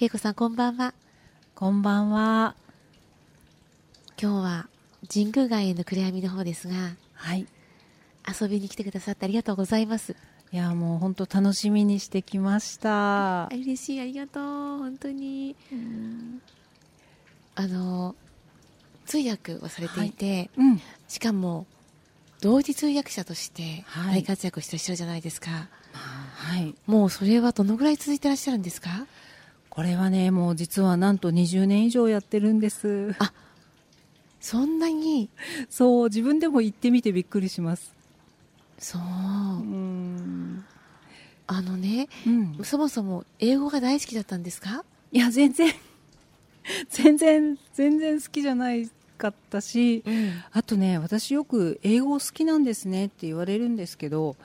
恵子さんこんばんはこんばんは。今日は神宮外苑の暗闇の方ですがはい。遊びに来てくださってありがとうございますいや、もう本当楽しみにしてきましたあ。嬉しいありがとう本当にあの通訳をされていて、うん。しかも同時通訳者としてはい大活躍してらっしゃるじゃないですか、はい。もうそれはどのぐらい続いてらっしゃるんですか？これはね、もう実はなんと20年以上やってるんです。あそんなに？そう、自分でも行ってみてびっくりします。そううん。あのねうん。そもそも英語が大好きだったんですか？いや、全然、全然、全然好きじゃないかったし、うんあとね、私よく英語好きなんですねって言われるんですけど、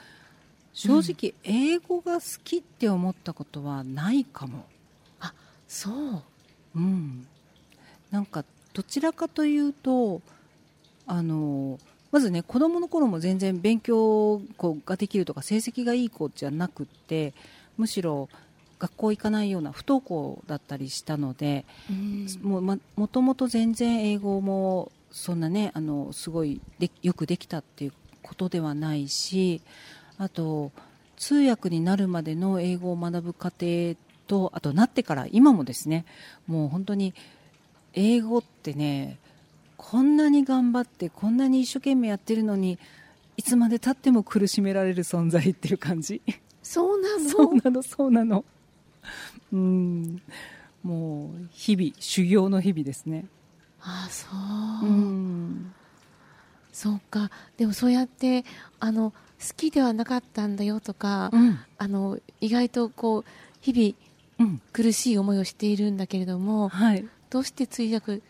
正直、英語が好きって思ったことはないかも。そう。うん、なんかどちらかというとあのまずね子供の頃も全然勉強こうができるとか成績がいい子じゃなくってむしろ学校行かないような不登校だったりしたので、うん。もうまもともと全然英語もそんなねあのすごいでよくできたっていうことではないしあと通訳になるまでの英語を学ぶ過程とあとなってから今もですねもう本当に英語ってねこんなに頑張ってこんなに一生懸命やってるのにいつまでたっても苦しめられる存在っていう感じ？そうなの。そうなのそうなの。うん。もう日々修行の日々ですね。ああそう、うん。そうか。でもそうやってあの好きではなかったんだよとか、うん。あの意外とこう日々うん苦しい思いをしているんだけれどもはい。どうして通訳を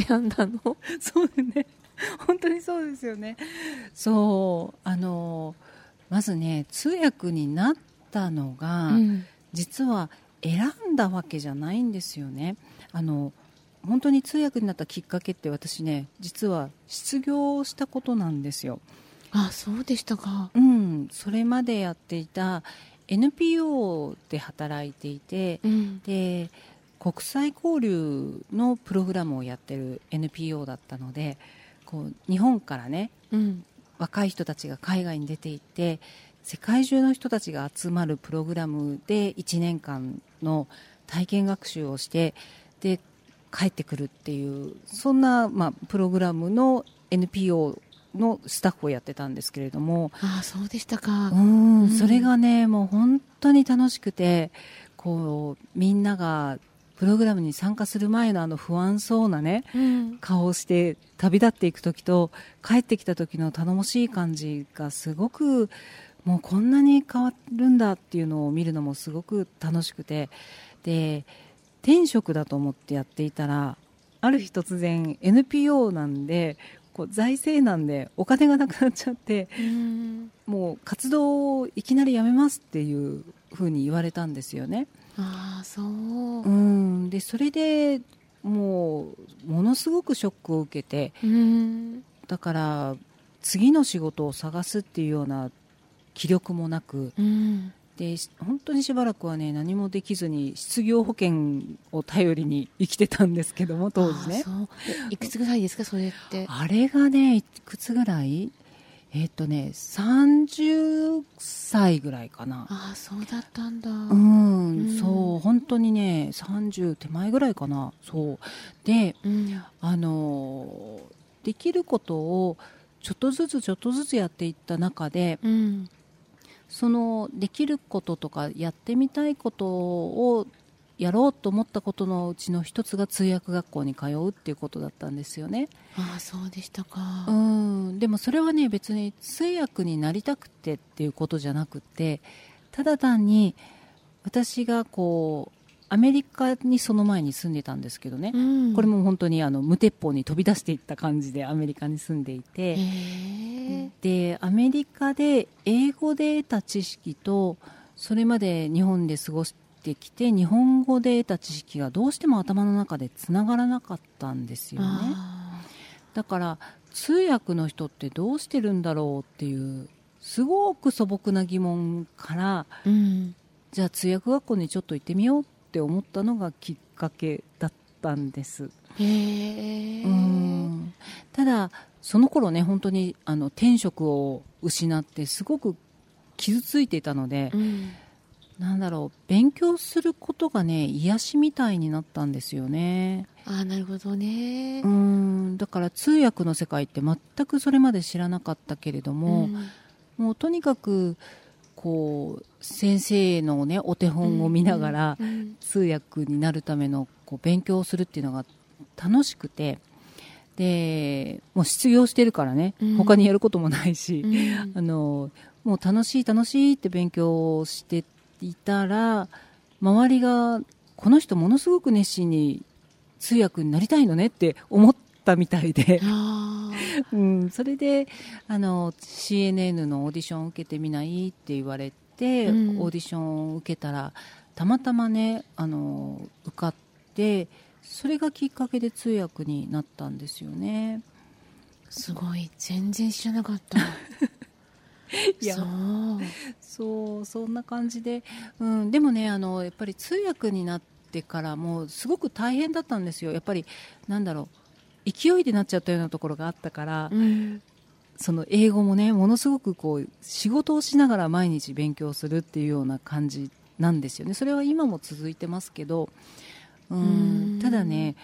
選んだの？そうだね。本当にそうですよね。そうあのまずね通訳になったのが、うん。実は選んだわけじゃないんですよね。あの本当に通訳になったきっかけって私ね実は失業したことなんですよ。あそうでしたか。うん。それまでやっていた NPO で働いていてうん。で国際交流のプログラムをやってる NPO だったのでこう日本からねうん。若い人たちが海外に出て行って世界中の人たちが集まるプログラムで1年間の体験学習をしてで帰ってくるっていうそんな、まあ、プログラムの NPO のスタッフをやってたんですけれども。あそうでしたか。うんうん。それがねもう本当に楽しくてこうみんながプログラムに参加する前のあの不安そうなねうん。顔をして旅立っていく時と帰ってきた時の頼もしい感じがすごくもうこんなに変わるんだっていうのを見るのもすごく楽しくて。で転職だと思ってやっていたらある日突然 NPO なんでこう財政難でお金がなくなっちゃってうん。もう活動をいきなりやめますっていうふうに言われたんですよね。ああそう。うん。でそれでもうものすごくショックを受けてうん。だから次の仕事を探すっていうような気力もなくうんでし本当にしばらくはね何もできずに失業保険を頼りに生きてたんですけども当時ね。いくつぐらいですかそれって？あれがねいくつぐらい？えっとね30歳ぐらいかな。ああそうだったんだ。うん、うん。そう。本当にね30手前ぐらいかな。そう。でうん。あのできることをちょっとずつちょっとずつやっていった中でうんそのできることとかやってみたいことをやろうと思ったことのうちの一つが通訳学校に通うっていうことだったんですよね。ああそうでしたかうんでもそれはね別に通訳になりたくてっていうことじゃなくてただ単に私がこうアメリカにその前に住んでたんですけどね、うん。これも本当にあの無鉄砲に飛び出していった感じでアメリカに住んでいて、でアメリカで英語で得た知識とそれまで日本で過ごしてきて日本語で得た知識がどうしても頭の中でつながらなかったんですよね。あだから通訳の人ってどうしてるんだろうっていうすごく素朴な疑問からーうん。じゃあ通訳学校にちょっと行ってみようってって思ったのがきっかけだったんです。うん。ただその頃ね本当にあの天職を失ってすごく傷ついていたので、うん。なんだろう勉強することがね癒しみたいになったんですよね。ああなるほどね。うん。だから通訳の世界って全くそれまで知らなかったけれども、ん。もうとにかくこう先生のねお手本を見ながら、通訳になるためのこう勉強をするっていうのが楽しくてでもう失業してるからね、うん。他にやることもないし、うん。あのもう楽しい楽しいって勉強をしていたら周りがこの人ものすごく熱心に通訳になりたいのねって思ったみたいで、あ うん、それであの CNN のオーディションを受けてみないって言われて、うん。オーディションを受けたらたまたまねあの受かってそれがきっかけで通訳になったんですよね。ーすごい。全然知らなかった。いや。そう。そうそんな感じで、うん、でもねあのやっぱり通訳になってからもうすごく大変だったんですよ。やっぱりなんだろう勢いでなっちゃったようなところがあったから、うん。その英語もねものすごくこう仕事をしながら毎日勉強するっていうような感じなんですよね。それは今も続いてますけどうんうん。ただね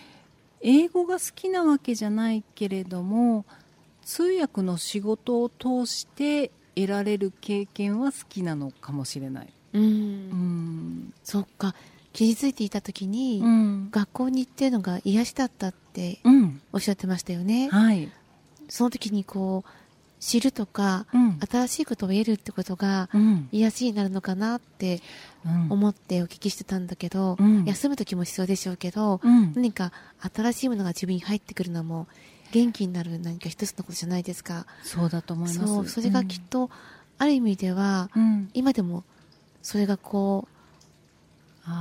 英語が好きなわけじゃないけれども通訳の仕事を通して得られる経験は好きなのかもしれない。うん。うん。そっか傷ついていた時に、うん。学校に行ってるのが癒しだったってうん。おっしゃってましたよね、はい。その時にこう知るとか、うん。新しいことを得るってことがうん。癒しになるのかなってうん。思ってお聞きしてたんだけど、うん。休む時も必要でしょうけど、うん。何か新しいものが自分に入ってくるのも元気になる何か一つのことじゃないですか。そうだと思います。そうそれがきっと、ある意味ではうん。今でもそれがこう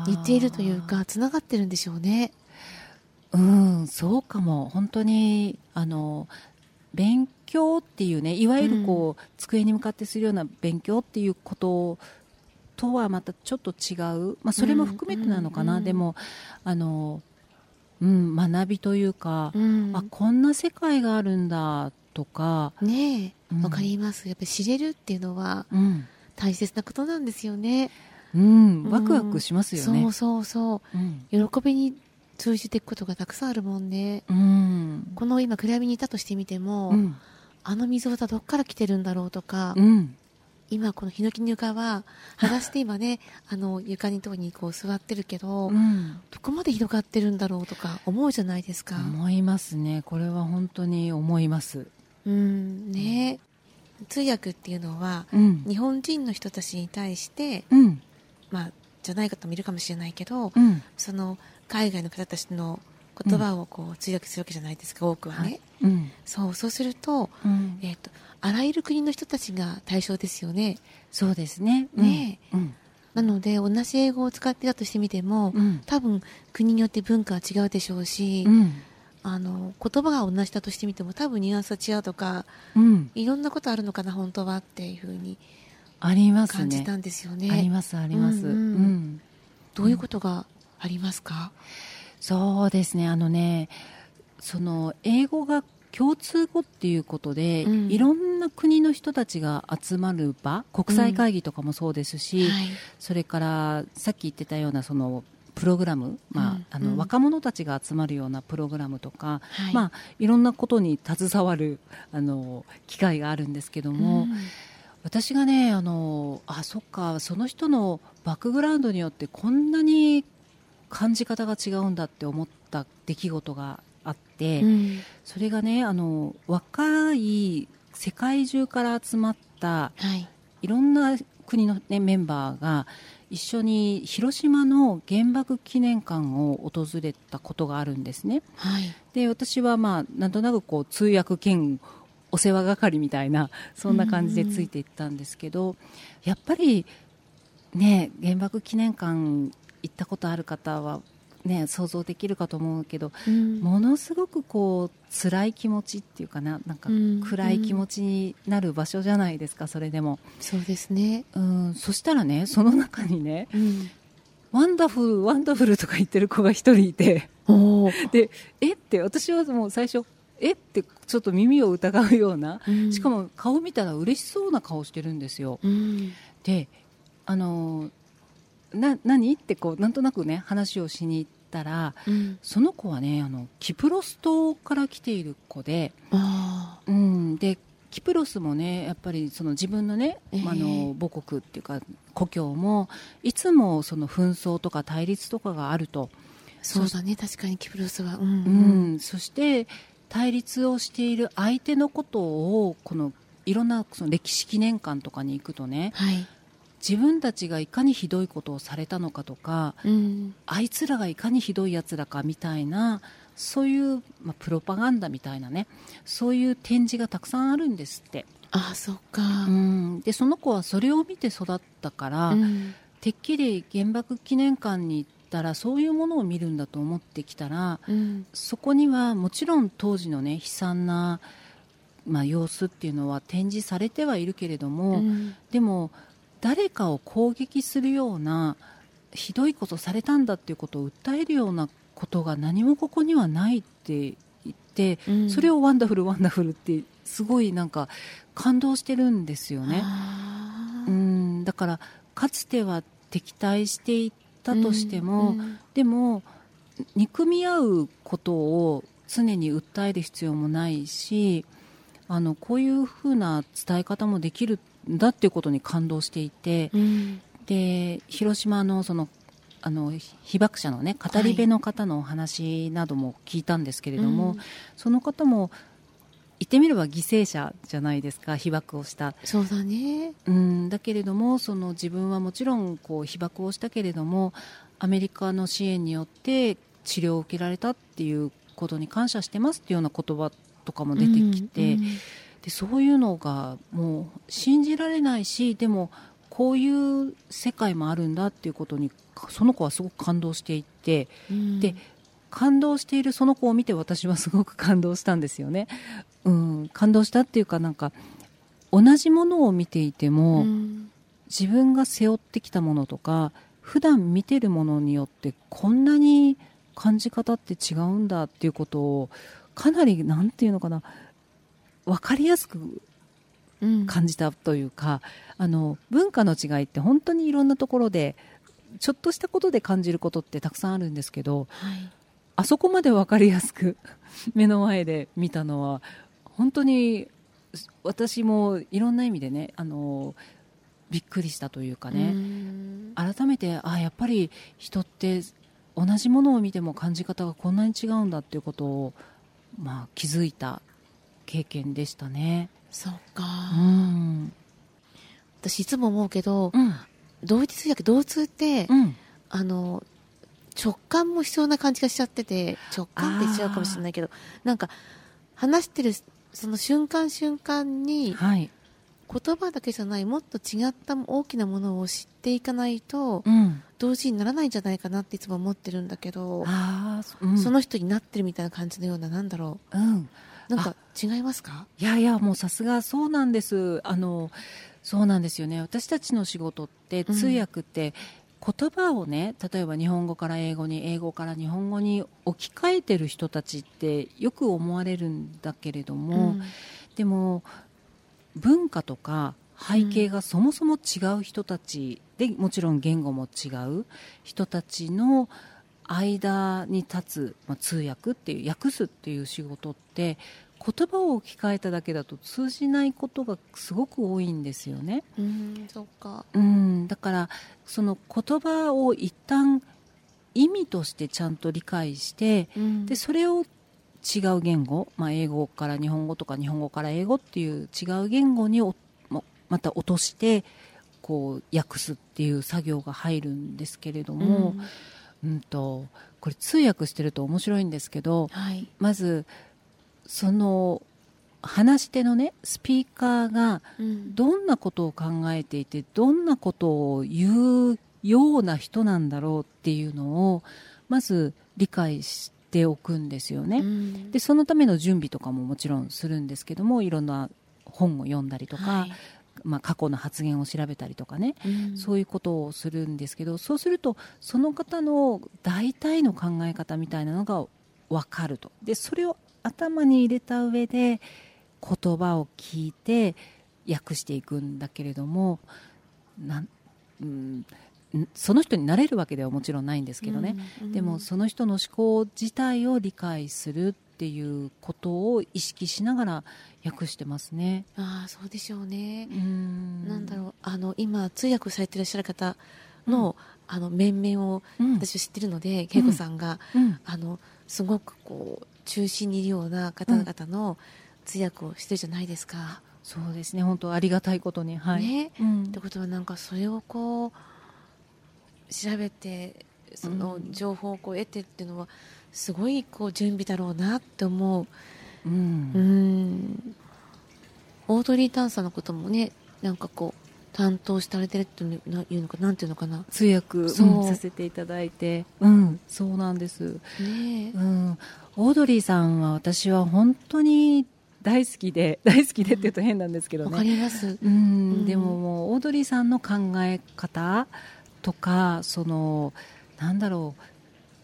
似ているというかつながってるんでしょうね。うん、そうかも。本当にあの勉強っていうねいわゆるこう、机に向かってするような勉強っていうこととはまたちょっと違う、まあ、それも含めてなのかな、うんうん。でもあの、うん、学びというか、うん。あこんな世界があるんだとか、ねえうん。わかります。やっぱり知れるっていうのはうん。大切なことなんですよねうん、ワクワクしますよね。そうそうそう。うん。喜びに通じていくことがたくさんあるもんねうん。この今暗闇にいたとしてみても、うん。あの溝はどっから来てるんだろうとか、うん。今このヒノキの床は裸足で今ねあの床にとこにこう座ってるけど、うん。どこまで広がってるんだろうとか思うじゃないですか。思いますね。これは本当に思います。うん。ね。通訳っていうのはうん。日本人の人たちに対してうんまあじゃない方もいるかもしれないけど、うん。その海外の方たちの言葉をこう通訳するわけじゃないですか多くはね、はいうん。そうそうすると,、うん。えー、とあらゆる国の人たちが対象ですよね。そうですね。ねうん。なので同じ英語を使ってたとしてみても、うん。多分国によって文化は違うでしょうし、うん。あの言葉が同じだとしてみても多分ニュアンスは違うとかうん。いろんなことあるのかな本当はっていうふうにありますね。感じたんですよね。ありますあります。うんうん。うん。どういうことがありますか、そうですね。あのね、その英語が共通語っていうことで、うん。いろんな国の人たちが集まる場、国際会議とかもそうですし、はい。それからさっき言ってたようなそのプログラム、まあうんあのうん若者たちが集まるようなプログラムとか、はい。まあいろんなことに携わるあの機会があるんですけども、うん私がねあのあそっかその人のバックグラウンドによってこんなに感じ方が違うんだって思った出来事があって、うん。それがねあの若い世界中から集まったはい。いろんな国の、ね、メンバーが一緒に広島の原爆記念館を訪れたことがあるんですね。はい。で私はまあなんとなくこう通訳兼お世話係みたいなそんな感じでついていったんですけど、やっぱりね原爆記念館行ったことある方はね想像できるかと思うけど、うん。ものすごくこう辛い気持ちっていうかななんかうん。暗い気持ちになる場所じゃないですかそれでも、そうですね。うん、そしたらねその中にねうん。 wonderful wonderful とか言ってる子が一人いて。でえって私はもう最初え？ってちょっと耳を疑うような、うん。しかも顔見たら嬉しそうな顔してるんですよ。うん。であのな何？ってこうなんとなくね話をしに行ったらうん。その子はねあのキプロス島から来ている子で、あうん、でキプロスもねやっぱりその自分のね、ええ。あの母国っていうか故郷もいつもその紛争とか対立とかがあると、ーそうだね。確かにキプロスは。うん。うん。そして対立をしている相手のことをこのいろんなその歴史記念館とかに行くとねはい。自分たちがいかにひどいことをされたのかとかうん。あいつらがいかにひどいやつらかみたいなそういう、まあ、プロパガンダみたいなねそういう展示がたくさんあるんですって、ああそっか。うん、でその子はそれを見て育ったから、うん。てっきり原爆記念館に行ったらそういうものを見るんだと思ってきたらうんそこにはもちろん当時のね悲惨な、まあ、様子っていうのは展示されてはいるけれども、うんでも誰かを攻撃するようなひどいことされたんだっていうことを訴えるようなことが何もここにはないって言って、うんそれを wonderful wonderful ってすごいなんか感動してるんですよね。うんだからかつては敵対していたとしても、うん。でも憎み合うことを常に訴える必要もないしあのこういうふうな伝え方もできるんだっていうことに感動していて、うん。で広島のそのあの被爆者のね語り部の方のお話なども聞いたんですけれども、うん。その方も言ってみれば犠牲者じゃないですか被爆をした。そうだね。うんだけれどもその自分はもちろんこう被爆をしたけれどもアメリカの支援によって治療を受けられたっていうことに感謝してますっていうような言葉とかも出てきて、うんでそういうのがもう信じられないしでもこういう世界もあるんだっていうことにその子はすごく感動していてうん。で感動しているその子を見て私はすごく感動したんですよね。うん、感動したっていうかなんか同じものを見ていても、うん。自分が背負ってきたものとか普段見てるものによってこんなに感じ方って違うんだっていうことをかなりなんていうのかな分かりやすくうん。感じたというかあの文化の違いって本当にいろんなところでちょっとしたことで感じることってたくさんあるんですけどはい。あそこまで分かりやすく目の前で見たのは本当に私もいろんな意味でねあのびっくりしたというかね、うん。改めてあやっぱり人って同じものを見ても感じ方がこんなに違うんだっていうことを、まあ、気づいた経験でしたね。そうか。うん。私いつも思うけどうん。同一通訳同通ってうん。あの直感も必要な感じがしちゃってて直感って言っちゃうかもしれないけどなんか話してるその瞬間瞬間にはい。言葉だけじゃないもっと違った大きなものを知っていかないとうん、同時にならないんじゃないかなっていつも思ってるんだけど、うん、その人になってるみたいな感じのようななんだろう。ん、うなんか違いますか？いやいやもうさすがそうなんです。あのそうなんですよね。私たちの仕事ってうん通訳って言葉をね例えば日本語から英語に英語から日本語に置き換えてる人たちってよく思われるんだけれども、うん。でも文化とか背景がそもそも違う人たちでもちろん言語も違う人たちの間に立つ、まあ、通訳っていう訳すっていう仕事って言葉を置き換えただけだと通じないことがすごく多いんですよね。うんそっか。うん、だからその言葉を一旦意味としてちゃんと理解してうん。でそれを違う言語、まあ、英語から日本語とか日本語から英語っていう違う言語におままた落としてこう訳すっていう作業が入るんですけれども、うんとこれ通訳してると面白いんですけどはい。まずその話し手のねスピーカーがうん。どんなことを考えていてどんなことを言うような人なんだろうっていうのをまず理解しておくんですよね。うん。でそのための準備とかももちろんするんですけどもいろんな本を読んだりとか、はい。まあ、過去の発言を調べたりとかね、うん。そういうことをするんですけどそうするとその方の大体の考え方みたいなのが分かると。でそれを頭に入れた上で言葉を聞いて訳していくんだけれどもなん、うん、んその人になれるわけではもちろんないんですけどね、うんでもその人の思考自体を理解するっていうことを意識しながら訳してますね。ああそうでしょうね、うん。なんだろう。あの今通訳されていらっしゃる方の,、あの面々をうん。私は知ってるので、恵子さんが、うん。あのすごくこう中心にいるような方々の通訳をしてるじゃないですか。そうですね。本当ありがたいことに。はい、ね。うん。ってことはなんかそれをこう調べてそのうん情報をこう得てっていうのはすごいこう準備だろうなって思う。うん。うん。オードリー・タンさんのこともねなんかこう担当してられてるっていうのかなんていうのかな。通訳、させていただいて、うん、そうなんです、ねえ。うん、オードリーさんは私は本当に大好きで 大好きでって言うと変なんですけどね、ります。うん。うん。でももうオードリーさんの考え方とかそのなんだろう。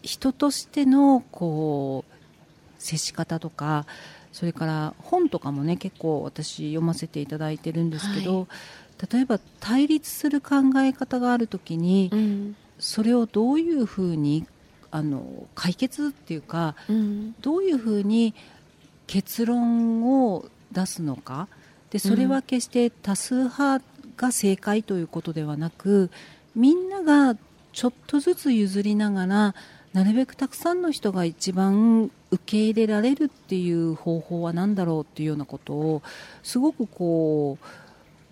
人としてのこう接し方とかそれから本とかもね結構私読ませていただいてるんですけど、例えば対立する考え方があるときに、うん。それをどういうふうにあの解決っていうかうん。どういうふうに結論を出すのか。でそれは決して多数派が正解ということではなくみんながちょっとずつ譲りながらなるべくたくさんの人が一番受け入れられるっていう方法は何だろうっていうようなことをすごくこう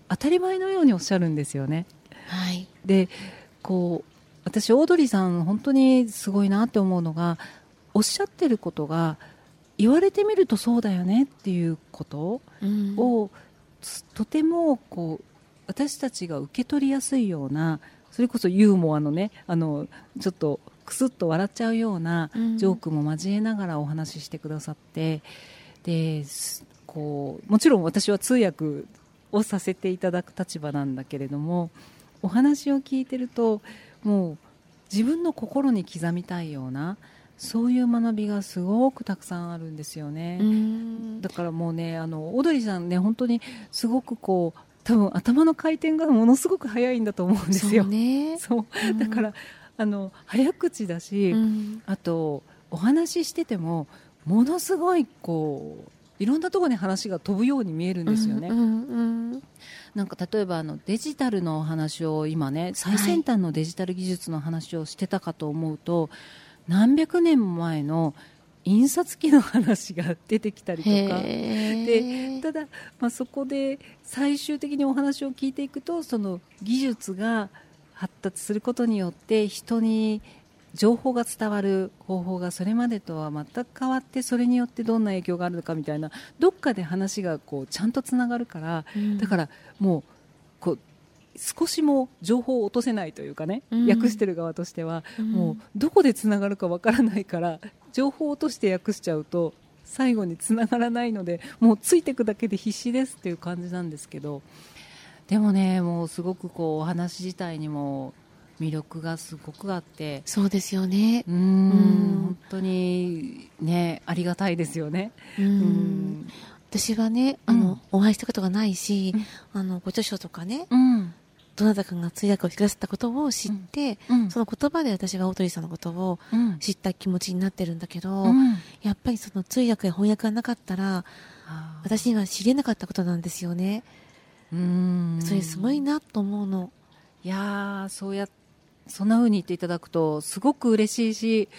当たり前のようにおっしゃるんですよね。はい。でこう私オードリーさん本当にすごいなって思うのがおっしゃってることが言われてみるとそうだよねっていうことうん。とてもこう私たちが受け取りやすいようなそれこそユーモアのねあのちょっとクスッと笑っちゃうようなうん。ジョークも交えながらお話ししてくださってですこうもちろん私は通訳をさせていただく立場なんだけれどもお話を聞いてるともう自分の心に刻みたいようなそういう学びがすごくたくさんあるんですよね。うん。だからもうねあのオードリーさんね本当にすごくこう多分頭の回転がものすごく早いんだと思うんですよ。そうね。そう。うん。だから、あの早口だし、うん。あとお話ししててもものすごいこういろんなところに話が飛ぶように見えるんですよね。うんうんなんか例えばあのデジタルのお話を今ね最先端のデジタル技術の話をしてたかと思うと、何百年も前の印刷機の話が出てきたりとか。へえただ、まあ、そこで最終的にお話を聞いていくとその技術が発達することによって人に情報が伝わる方法がそれまでとは全く変わってそれによってどんな影響があるのかみたいなどっかで話がこうちゃんとつながるからうん。だからもうこう少しも情報を落とせないというかね、うん。訳してる側としては、うん。もうどこでつながるかわからないから情報を落として訳しちゃうと最後につながらないのでもうついていくだけで必死ですっていう感じなんですけどでもねもうすごくこうお話自体にも魅力がすごくあって。そうですよね。うーん。うん。本当にねありがたいですよね。ううん。ん私はねあの、うん。お会いしたことがないし、うん。あのご著書とかねうん。どなたかが通訳をしてくださったことを知って、うん。その言葉で私はオートリーさんのことをうん。知った気持ちになってるんだけど、うん。やっぱりその通訳や翻訳がなかったら私には知れなかったことなんですよね、うーん。それすごいなと思うの。いやーそうやそんな風に言っていただくとすごく嬉しいし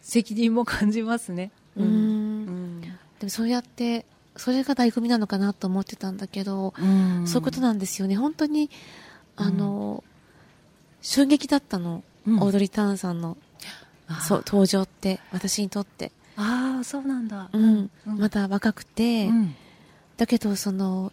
責任も感じますね。うん。うん。でもそうやってそれが醍醐味なのかなと思ってたんだけど、うん。そういうことなんですよね。本当にあの、衝撃だったの、うん。オードリー・ターンさんのそう登場って私にとって、ああそうなんだ。うん。うん。まだ若くて、うん。だけどその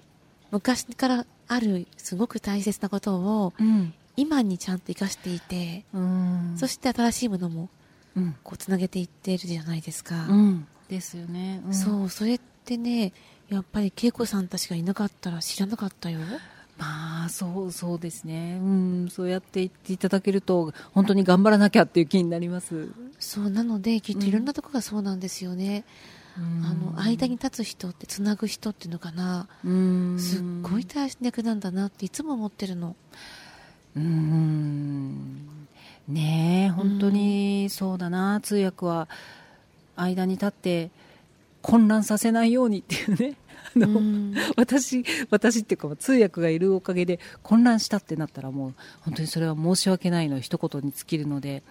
昔からあるすごく大切なことをうん今にちゃんと生かしていて、うん。そして新しいものもうん。こうつなげていってるじゃないですか、うん。ですよね。ん。そうそれってねやっぱり恵子さんたちがいなかったら知らなかったよ。ああそうそうですね。うん。そうやって言っていただけると本当に頑張らなきゃっていう気になります。そうなのできっといろんなところがそうなんですよね、うん。あの間に立つ人ってつなぐ人っていうのかな。うん。すっごい大役なんだなっていつも思ってるのうんねえ本当にそうだな、通訳は間に立って混乱させないようにっていうね。あの、うん。私私っていうか通訳がいるおかげで混乱したってなったらもう本当にそれは申し訳ないの一言に尽きるので。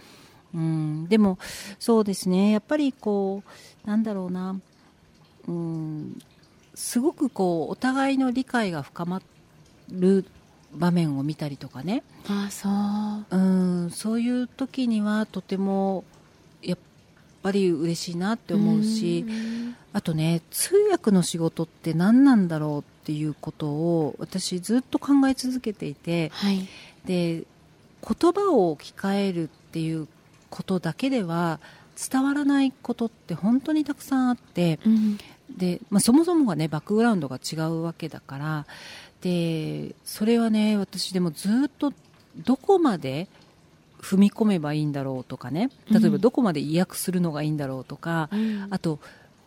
うん。でもそうですね。やっぱりこうなんだろうな。うん。すごくこうお互いの理解が深まる場面を見たりとかね。ああそう。うんそういう時にはとてもやっぱり嬉しいなって思うし、ん。あとね通訳の仕事って何なんだろうっていうことを私ずっと考え続けていてはい。で言葉を置き換えるっていうことだけでは伝わらないことって本当にたくさんあってうん。で、まあ、そもそもがねバックグラウンドが違うわけだからでそれはね私でもずっとどこまで踏み込めばいいんだろうとかね。例えばどこまで意訳するのがいいんだろうとか、うん。あと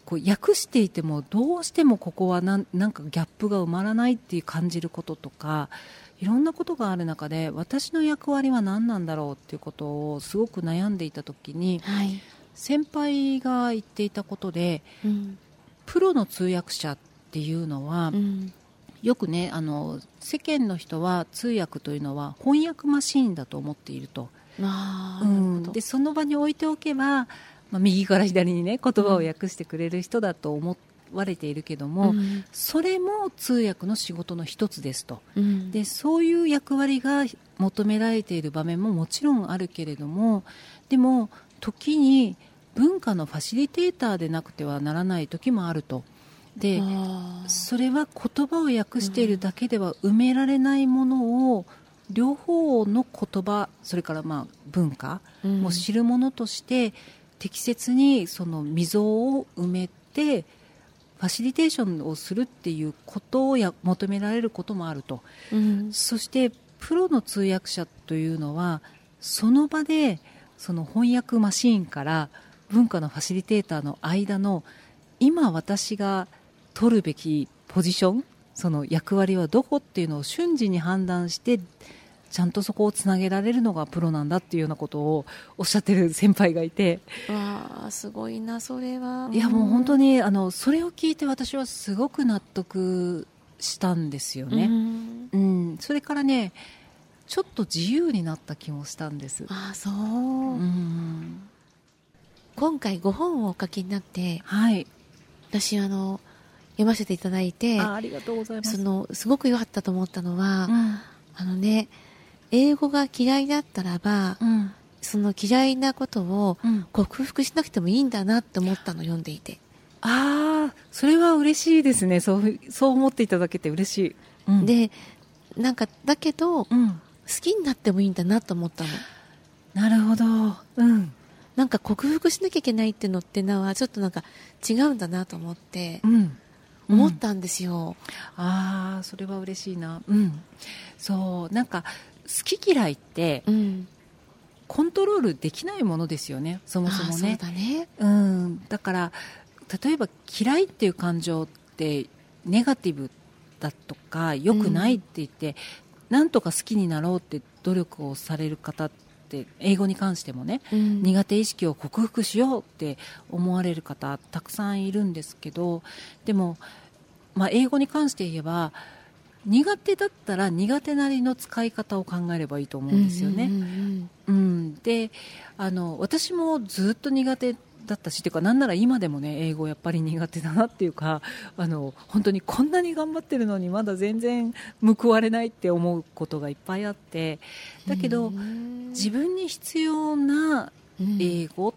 こう訳していてもどうしてもここはなんなんかギャップが埋まらないっていう感じることとかいろんなことがある中で私の役割は何なんだろうっていうことをすごく悩んでいた時にはい。先輩が言っていたことでうん。プロの通訳者っていうのは、うんよくねあの世間の人は通訳というのは翻訳マシーンだと思っていると、うん。でその場に置いておけば、まあ、右から左にね言葉を訳してくれる人だと思われているけども、うん。それも通訳の仕事の一つですと。うん。でそういう役割が求められている場面ももちろんあるけれどもでも時に文化のファシリテーターでなくてはならない時もあるとでそれは言葉を訳しているだけでは埋められないものを両方の言葉それからまあ文化うん。も知るものとして適切にその溝を埋めてファシリテーションをするっていうことをや求められることもあると。うん。そしてプロの通訳者というのはその場でその翻訳マシーンから文化のファシリテーターの間の今私が取るべきポジションその役割はどこっていうのを瞬時に判断してちゃんとそこをつなげられるのがプロなんだっていうようなことをおっしゃってる先輩がいて。わあすごいなそれは。いやもう本当ににあのそれを聞いて私はすごく納得したんですよね。うん。うん、それからねちょっと自由になった気もしたんです。ああそう、うん、今回5本をお書きになってはい。私あの読ませていただいてあありがとうございます。そのすごく良かったと思ったのは、うん、あのね英語が嫌いだったらばうん、その嫌いなことをうん。克服しなくてもいいんだなって思ったの読んでいて、ああ、それは嬉しいですね。そう、そう思っていただけて嬉しい。うん、でなんかだけど好うん、きになってもいいんだなと思ったのなるほど。うん、なんか克服しなきゃいけないっていうのってのはちょっとなんか違うんだなと思ってうん。思ったんですよ、ああ、それは嬉しいな。うん。そう、なんか好き嫌いってうんコントロールできないものですよね。そもそもね。だねうん、だから例えば嫌いっていう感情ってネガティブだとか良くないって言って、なんとか好きになろうって努力をされる方って英語に関してもね、うん。苦手意識を克服しようって思われる方たくさんいるんですけどでも、まあ、英語に関して言えば苦手だったら苦手なりの使い方を考えればいいと思うんですよね。うんうんうん。うん、であの私もずっと苦手だったしっていうかなんなら今でもね英語やっぱり苦手だなっていうかあの本当にこんなに頑張ってるのにまだ全然報われないって思うことがいっぱいあってだけど、うん。自分に必要なうん英語、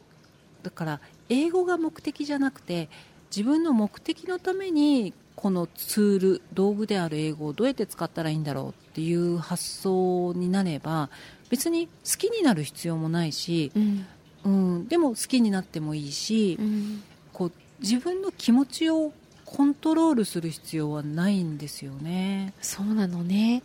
だから英語が目的じゃなくて自分の目的のためにこのツール道具である英語をどうやって使ったらいいんだろうっていう発想になれば別に好きになる必要もないし、うんうん、でも好きになってもいいし、うんこう自分の気持ちをコントロールする必要はないんですよね。そうなのね。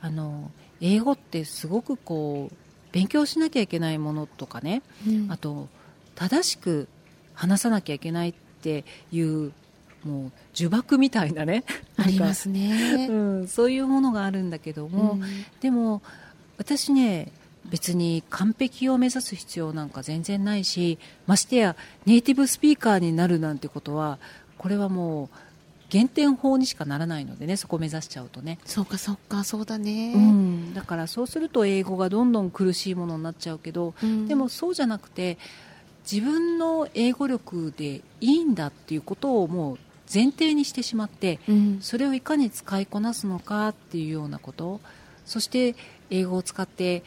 あの英語ってすごくこう勉強しなきゃいけないものとかね、うん。あと正しく話さなきゃいけないっていうもう呪縛みたいなね。ありますね。うん、そういうものがあるんだけども、うん。でも私ね別に完璧を目指す必要なんか全然ないしましてやネイティブスピーカーになるなんてことはこれはもう減点法にしかならないのでねそこを目指しちゃうとね、そうかそうかそうだね、うん、だからそうすると英語がどんどん苦しいものになっちゃうけど、うん。でもそうじゃなくて自分の英語力でいいんだっていうことをもう前提にしてしまってうん。それをいかに使いこなすのかっていうようなこと。そして英語を使って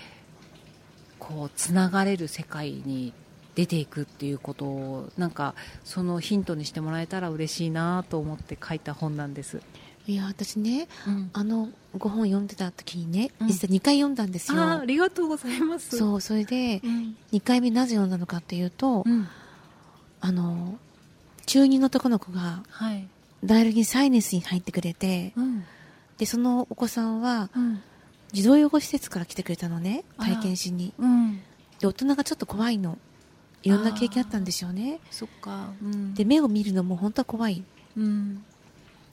こうつながれる世界に出ていくっていうことをなんかそのヒントにしてもらえたら嬉しいなと思って書いた本なんです、いや私ねうん。あのご本読んでた時にねうん実は2回読んだんですよ、ありがとうございます。そうそれでうん、2回目なぜ読んだのかっていうと、うん。あの中2の男の子がはい。大学にサイネスに入ってくれてうん。でそのお子さんはうん児童養護施設から来てくれたのね体験しに。うん。で大人がちょっと怖いの。いろんな経験あったんでしょうね。そっか。うん。で目を見るのも本当は怖い。うん。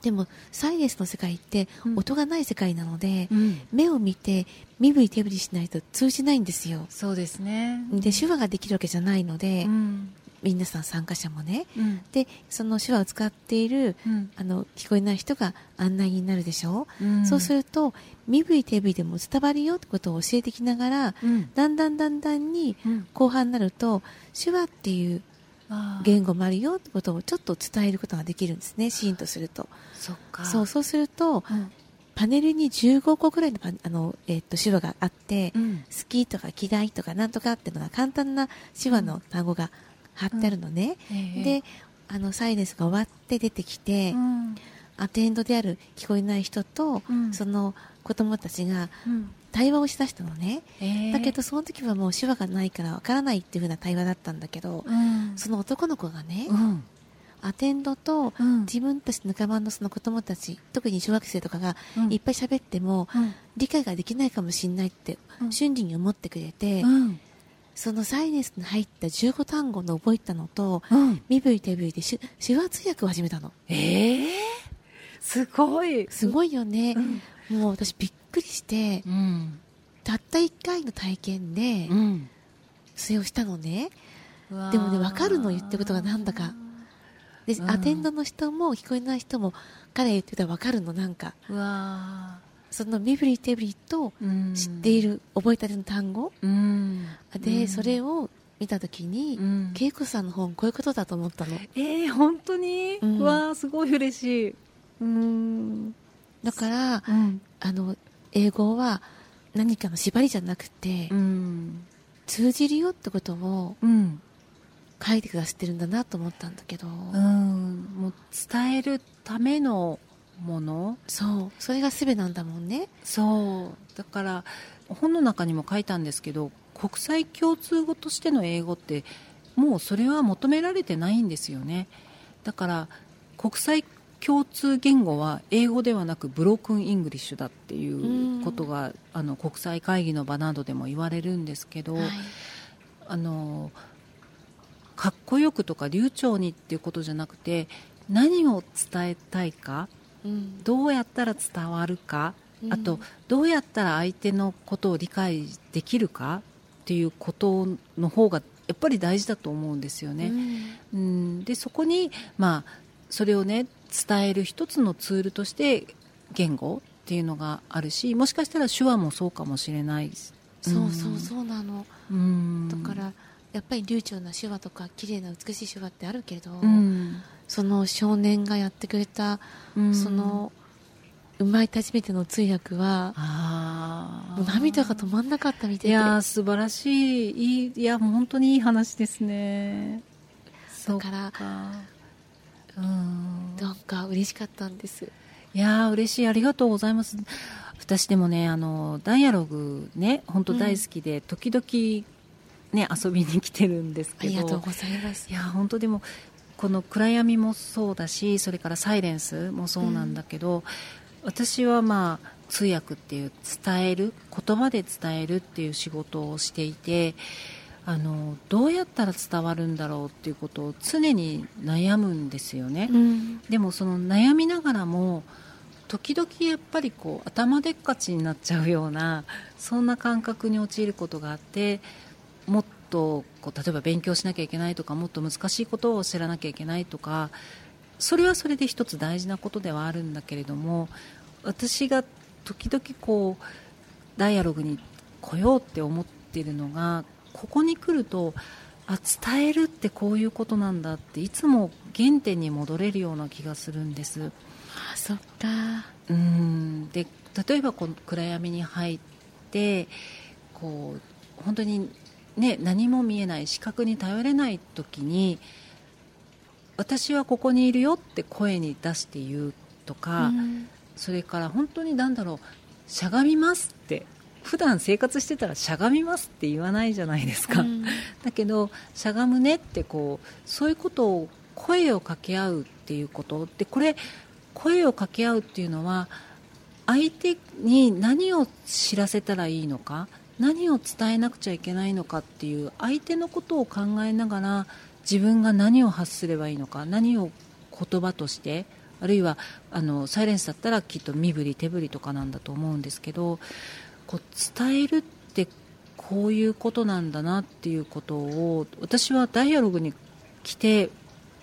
でもサイネスの世界ってうん。音がない世界なので、うん。目を見て身振り手振りしないと通じないんですよ。そうですね。で手話ができるわけじゃないので、うん皆さん参加者もね。うん。でその手話を使っているうん。あの聞こえない人が案内になるでしょ、うん。そうすると身振り手振りでも伝わるよってことを教えてきながらうん。だんだんだんだんにうん。後半になると手話っていう言語もあるよってことをちょっと伝えることができるんですねシーンとすると。そっか。そうそうするとうん。パネルに15個ぐらいのパあの、えっと手話があって、うん。好きとか嫌いとかなんとかっていうのが簡単な手話の単語が貼ってあるのね、ええ。であのサイレンスが終わって出てきて、うん。アテンドである聞こえない人と、うん。その子供たちがうん。対話をしだしたのね、ええ。だけどその時はもう手話がないからわからないっていう風な対話だったんだけど、うん。その男の子がね、うん。アテンドとうん。自分たちの仲間のその子供たち特に小学生とかがうん。いっぱい喋っても、うん。理解ができないかもしれないってうん。瞬時に思ってくれて、うんそのサイネスに入った15単語の覚えたのとうん。身振り手振りで手手話通訳を始めたの。ええすごい。すごいよね。う、ん。もう私びっくりしてうん。たった1回の体験でうん。それをしたのね。でもね分かるの言ってることがなんだか。で、うん。アテンドの人も聞こえない人も彼が言ってたら分かるのなんか。うわその身振り手振りと知っている、覚えたての単語。うん。で、うん。それを見た時に、うん。恵子さんの本こういうことだと思ったの。ええ本当に？うん。うわーすごい嬉しい。うん。だからうん。あの英語は何かの縛りじゃなくて、うん。通じるよってことをうん。書いてくださってるんだなと思ったんだけど、うん。もう伝えるためのもの？そう。それが全てなんだもんね。そう。だから本の中にも書いたんですけど国際共通語としての英語ってもうそれは求められてないんですよね。だから国際共通言語は英語ではなく broken English だっていうことがあの国際会議の場などでも言われるんですけど、はい。あのかっこよくとか流暢にっていうことじゃなくて何を伝えたいかうんどうやったら伝わるか、うん。あとどうやったら相手のことを理解できるか？っていうことの方がやっぱり大事だと思うんですよね。うん。うん、でそこに、まあ、それをね伝える一つのツールとして言語っていうのがあるしもしかしたら手話もそうかもしれない。そうそうそうなの、うん。だからやっぱり流暢な手話とか綺麗な美しい手話ってあるけど、うんその少年がやってくれた、うん。その生まれて初めての通訳は涙が止まんなかった見てていやー素晴らしい。いいいや本当にいい話ですね。だからうん。なんか嬉しかったんです。いやー嬉しい。ありがとうございます。私でもねあのダイアログね本当大好きで、時々ね遊びに来てるんあですけど。りがとうございます。いや本当でもこの暗闇もそうだしそれからサイレンスもそうなんだけど、私はまあ通訳っていう伝える言葉で伝えるっていう仕事をしていてあのどうやったら伝わるんだろうっていうことを常に悩むんですよね、うん。でもその悩みながらも時々やっぱりこう頭でっかちになっちゃうようなそんな感覚に陥ることがあってもっとこう例えば勉強しなきゃいけないとかもっと難しいことを知らなきゃいけないとかそれはそれで一つ大事なことではあるんだけれども私が時々こうダイアログに来ようって思っているのがここに来るとあ伝えるってこういうことなんだっていつも原点に戻れるような気がするんです。あそっか。うん。で例えばこの暗闇に入ってこう本当に、ね、何も見えない視覚に頼れない時に私はここにいるよって声に出して言うとか、うん。それから本当に何だろうしゃがみますって普段生活してたらしゃがみますって言わないじゃないですか、うん。だけどしゃがむねってこうそういうことを声を掛け合うっていうこと。でこれ声を掛け合うっていうのは相手に何を知らせたらいいのか何を伝えなくちゃいけないのかっていう相手のことを考えながら自分が何を発すればいいのか何を言葉としてあるいはあのサイレンスだったらきっと身振り手振りとかなんだと思うんですけどこう伝えるってこういうことなんだなっていうことを私はダイアログに来て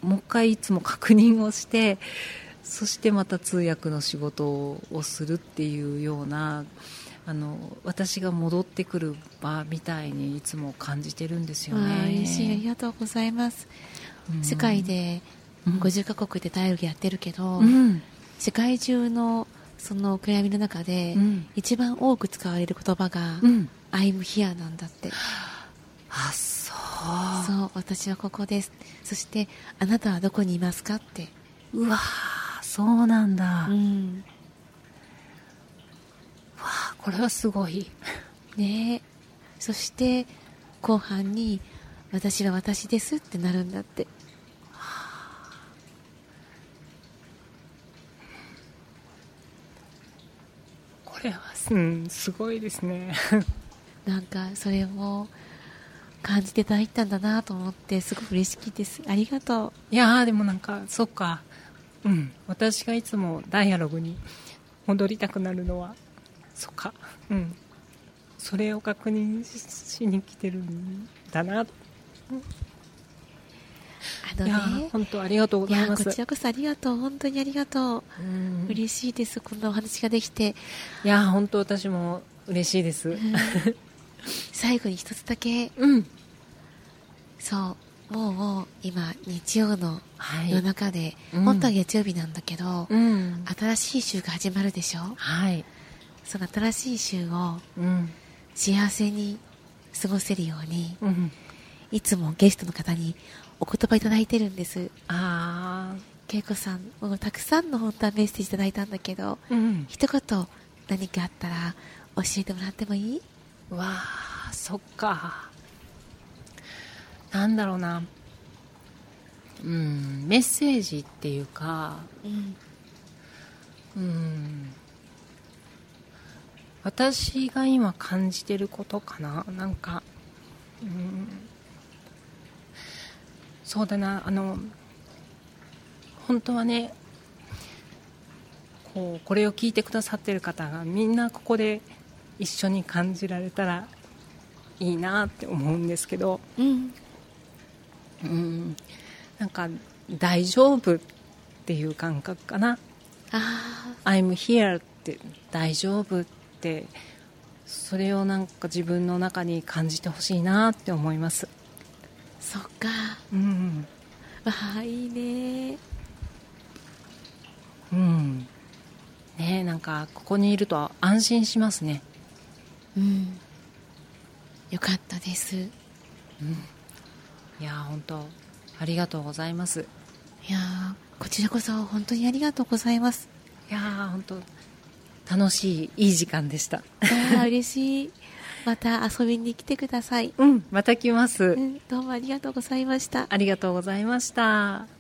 もう一回いつも確認をしてそしてまた通訳の仕事をするっていうようなあの私が戻ってくる場みたいにいつも感じてるんですよね。嬉しい。ありがとうございます、うん。世界でうん。50カ国でダイアログやってるけど、うん。世界中のその暗闇の中で、うん。一番多く使われる言葉が「うん。I'm here」なんだって。あそう。そう私はここです。そしてあなたはどこにいますかって。うわーそうなんだ、わうん。あこれはすごい。ね。えそして後半に「私は私です」ってなるんだって。これはうんすごいですね。なんかそれを感じていただいたんだなと思ってすごく嬉しいです。ありがといやーでもなんかそっか。うん。私がいつもダイアログに戻りたくなるのはそっか。うん。それを確認ししに来てるんだな、うあのいやねー本当ありがとうごいやざいますこちらこそありがとう。本当にありがとう。うん。い嬉しいですこんなお話ができて。やー本当私も嬉しいです。うん。最後に一つだけ。うん。そうもうもう今日曜のはい。夜中で、うん。本当は月曜日なんだけど、うん。新しい週が始まるでしょ？はいその新しい週をうん。幸せに過ごせるようにうん。いつもゲストの方にお言葉いただいてるんです。あ恵子さんもうたくさんの本当はメッセージいただいたんだけどあうん。一言何かあったら教えてもらってもいい？わあそっか。なんだろうな。うんメッセージっていうかうん。うん私が今感じてることかな？なんかうん。そうだな。あの本当はねこうこれを聞いてくださってる方がみんなここで一緒に感じられたらいいなって思うんですけど。うん。うん。なんか大丈夫っていう感覚かな。あ I'm here って大丈夫ってそれをなんか自分の中に感じてほしいなって思います。あそっか。うん。わあいいね。うん。ねなんかここにいると安心しますね。うん。よかったです。いいや本当ありがとうございます。やーこちらこそ本当にありがとうございます。いや本当楽しいいい時間でした。嬉しい。また遊びに来てください、うんまた来ます、うん、どうもありがとうございました。ありがとうございました